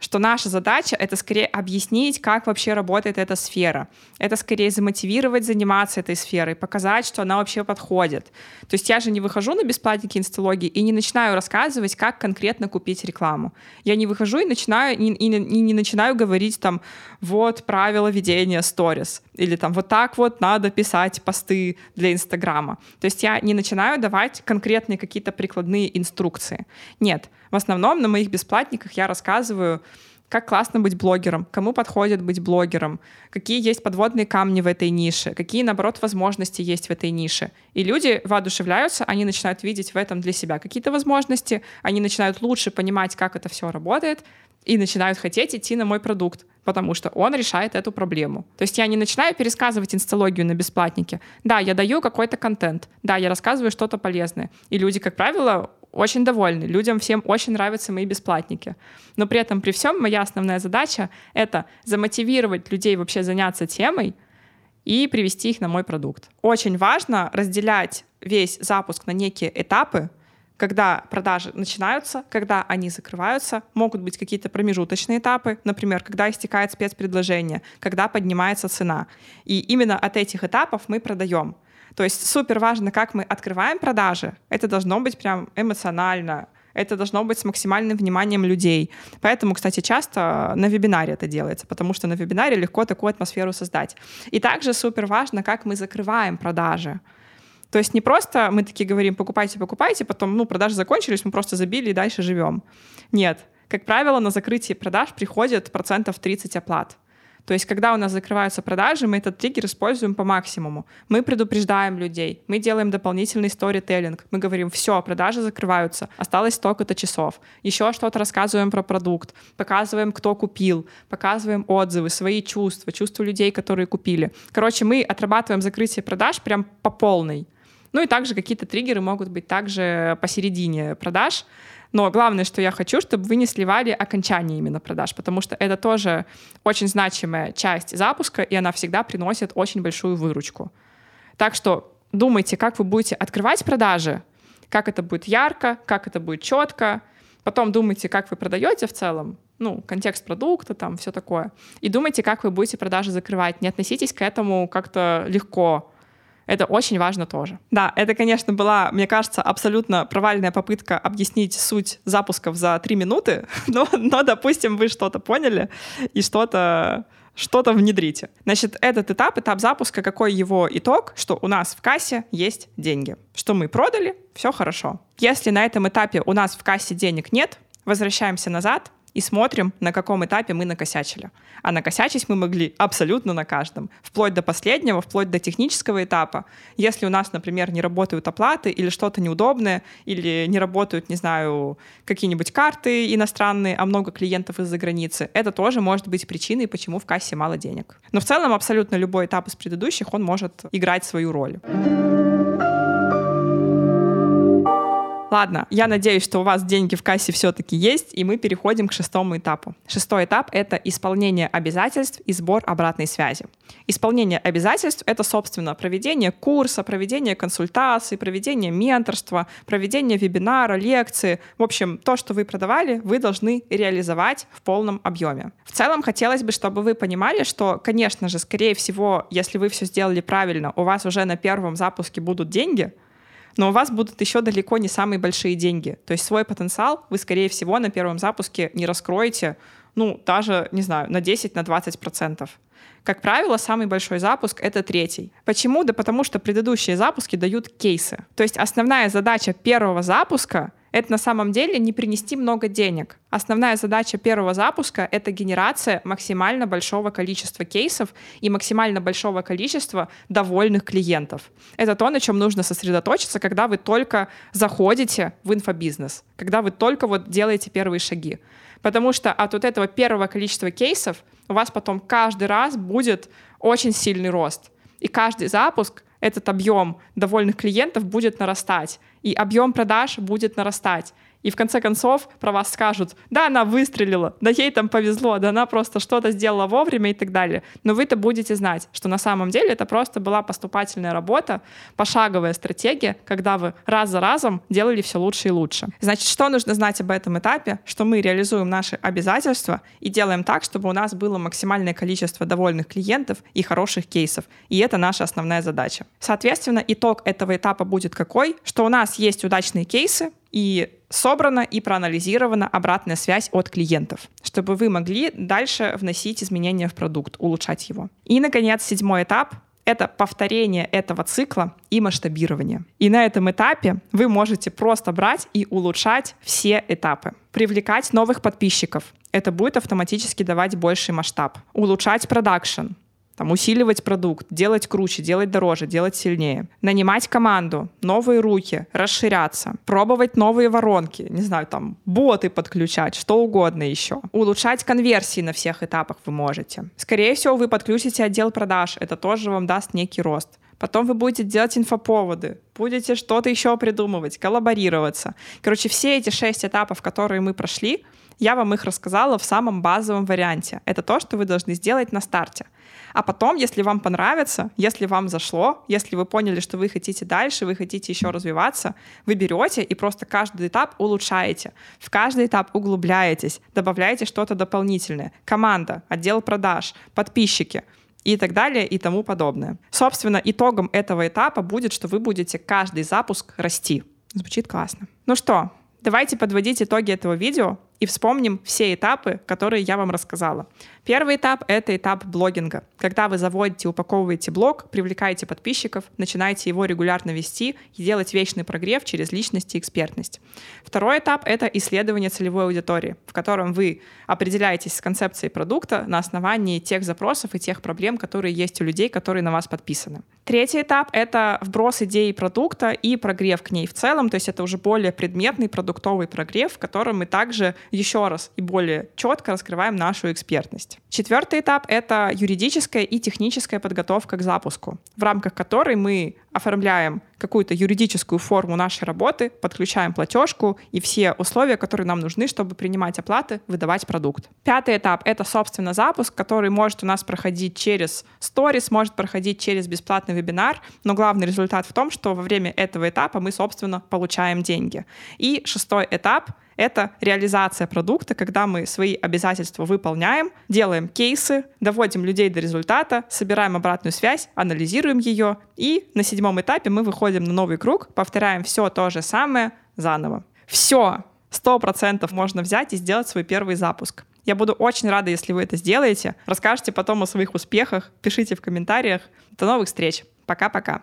что наша задача — это скорее объяснить, как вообще работает эта сфера. Это скорее замотивировать заниматься этой сферой, показать, что она вообще подходит. То есть я же не выхожу на бесплатники инсталогии и не начинаю рассказывать, как конкретно купить рекламу. Я не выхожу и начинаю и, и, и не начинаю говорить там вот правила ведения сторис или там вот так вот надо писать посты для Инстаграма. То есть я не начинаю давать конкретные какие-то прикладные инструкции. Нет, в основном на моих бесплатниках я рассказываю, как классно быть блогером, кому подходит быть блогером, какие есть подводные камни в этой нише, какие, наоборот, возможности есть в этой нише. И люди воодушевляются, они начинают видеть в этом для себя какие-то возможности, они начинают лучше понимать, как это все работает, и начинают хотеть идти на мой продукт, потому что он решает эту проблему. То есть я не начинаю пересказывать инсталогию на бесплатнике. Да, я даю какой-то контент, да, я рассказываю что-то полезное. И люди, как правило, очень довольны, людям всем очень нравятся мои бесплатники. Но при этом, при всем, моя основная задача — это замотивировать людей вообще заняться темой и привести их на мой продукт. Очень важно разделять весь запуск на некие этапы, когда продажи начинаются, когда они закрываются, могут быть какие-то промежуточные этапы, например, когда истекает спецпредложение, когда поднимается цена. И именно от этих этапов мы продаем. То есть супер важно, как мы открываем продажи. Это должно быть прям эмоционально, это должно быть с максимальным вниманием людей. Поэтому, кстати, часто на вебинаре это делается, потому что на вебинаре легко такую атмосферу создать. И также супер важно, как мы закрываем продажи. То есть не просто мы такие говорим, покупайте, покупайте, потом, ну, продажи закончились, мы просто забили и дальше живем. Нет. Как правило, на закрытие продаж приходит процентов 30 оплат. То есть, когда у нас закрываются продажи, мы этот триггер используем по максимуму. Мы предупреждаем людей, мы делаем дополнительный сторителлинг. Мы говорим, все, продажи закрываются, осталось столько-то часов. Еще что-то рассказываем про продукт, показываем, кто купил, показываем отзывы, свои чувства, чувства людей, которые купили. Короче, мы отрабатываем закрытие продаж прям по полной. Ну и также какие-то триггеры могут быть также посередине продаж. Но главное, что я хочу, чтобы вы не сливали окончание именно продаж, потому что это тоже очень значимая часть запуска, и она всегда приносит очень большую выручку. Так что думайте, как вы будете открывать продажи, как это будет ярко, как это будет четко. Потом думайте, как вы продаете в целом, ну, контекст продукта, там, все такое. И думайте, как вы будете продажи закрывать. Не относитесь к этому как-то легко. Это очень важно тоже. Да, это, конечно, была, мне кажется, абсолютно провальная попытка объяснить суть запусков за три минуты, (laughs) но, но допустим, вы что-то поняли и что-то что-то внедрите. Значит, этот этап, этап запуска, какой его итог, что у нас в кассе есть деньги, что мы продали, все хорошо. Если на этом этапе у нас в кассе денег нет, возвращаемся назад, и смотрим, на каком этапе мы накосячили. А накосячить мы могли абсолютно на каждом, вплоть до последнего, вплоть до технического этапа. Если у нас, например, не работают оплаты или что-то неудобное, или не работают, не знаю, какие-нибудь карты иностранные, а много клиентов из-за границы, это тоже может быть причиной, почему в кассе мало денег. Но в целом абсолютно любой этап из предыдущих, он может играть свою роль. Ладно, я надеюсь, что у вас деньги в кассе все-таки есть, и мы переходим к шестому этапу. Шестой этап — это исполнение обязательств и сбор обратной связи. Исполнение обязательств — это, собственно, проведение курса, проведение консультаций, проведение менторства, проведение вебинара, лекции. В общем, то, что вы продавали, вы должны реализовать в полном объеме. В целом, хотелось бы, чтобы вы понимали, что, конечно же, скорее всего, если вы все сделали правильно, у вас уже на первом запуске будут деньги — но у вас будут еще далеко не самые большие деньги. То есть свой потенциал вы, скорее всего, на первом запуске не раскроете, ну, даже, не знаю, на 10, на 20 процентов. Как правило, самый большой запуск — это третий. Почему? Да потому что предыдущие запуски дают кейсы. То есть основная задача первого запуска это на самом деле не принести много денег. Основная задача первого запуска — это генерация максимально большого количества кейсов и максимально большого количества довольных клиентов. Это то, на чем нужно сосредоточиться, когда вы только заходите в инфобизнес, когда вы только вот делаете первые шаги. Потому что от вот этого первого количества кейсов у вас потом каждый раз будет очень сильный рост. И каждый запуск этот объем довольных клиентов будет нарастать, и объем продаж будет нарастать и в конце концов про вас скажут, да, она выстрелила, да ей там повезло, да она просто что-то сделала вовремя и так далее. Но вы-то будете знать, что на самом деле это просто была поступательная работа, пошаговая стратегия, когда вы раз за разом делали все лучше и лучше. Значит, что нужно знать об этом этапе? Что мы реализуем наши обязательства и делаем так, чтобы у нас было максимальное количество довольных клиентов и хороших кейсов. И это наша основная задача. Соответственно, итог этого этапа будет какой? Что у нас есть удачные кейсы, и собрана и проанализирована обратная связь от клиентов, чтобы вы могли дальше вносить изменения в продукт, улучшать его. И, наконец, седьмой этап это повторение этого цикла и масштабирование. И на этом этапе вы можете просто брать и улучшать все этапы. Привлекать новых подписчиков. Это будет автоматически давать больший масштаб. Улучшать продакшн там, усиливать продукт, делать круче, делать дороже, делать сильнее. Нанимать команду, новые руки, расширяться, пробовать новые воронки, не знаю, там, боты подключать, что угодно еще. Улучшать конверсии на всех этапах вы можете. Скорее всего, вы подключите отдел продаж, это тоже вам даст некий рост потом вы будете делать инфоповоды, будете что-то еще придумывать, коллаборироваться. Короче, все эти шесть этапов, которые мы прошли, я вам их рассказала в самом базовом варианте. Это то, что вы должны сделать на старте. А потом, если вам понравится, если вам зашло, если вы поняли, что вы хотите дальше, вы хотите еще развиваться, вы берете и просто каждый этап улучшаете. В каждый этап углубляетесь, добавляете что-то дополнительное. Команда, отдел продаж, подписчики и так далее и тому подобное. Собственно, итогом этого этапа будет, что вы будете каждый запуск расти. Звучит классно. Ну что, давайте подводить итоги этого видео и вспомним все этапы, которые я вам рассказала. Первый этап — это этап блогинга. Когда вы заводите, упаковываете блог, привлекаете подписчиков, начинаете его регулярно вести и делать вечный прогрев через личность и экспертность. Второй этап — это исследование целевой аудитории, в котором вы определяетесь с концепцией продукта на основании тех запросов и тех проблем, которые есть у людей, которые на вас подписаны. Третий этап — это вброс идеи продукта и прогрев к ней в целом, то есть это уже более предметный продуктовый прогрев, в котором мы также еще раз и более четко раскрываем нашу экспертность. Четвертый этап — это юридическая и техническая подготовка к запуску, в рамках которой мы оформляем какую-то юридическую форму нашей работы, подключаем платежку и все условия, которые нам нужны, чтобы принимать оплаты, выдавать продукт. Пятый этап — это, собственно, запуск, который может у нас проходить через сторис, может проходить через бесплатный вебинар, но главный результат в том, что во время этого этапа мы, собственно, получаем деньги. И шестой этап — это реализация продукта, когда мы свои обязательства выполняем, делаем кейсы, доводим людей до результата, собираем обратную связь, анализируем ее, и на седьмом этапе мы выходим на новый круг, повторяем все то же самое заново. Все, сто процентов можно взять и сделать свой первый запуск. Я буду очень рада, если вы это сделаете. Расскажите потом о своих успехах, пишите в комментариях. До новых встреч. Пока-пока.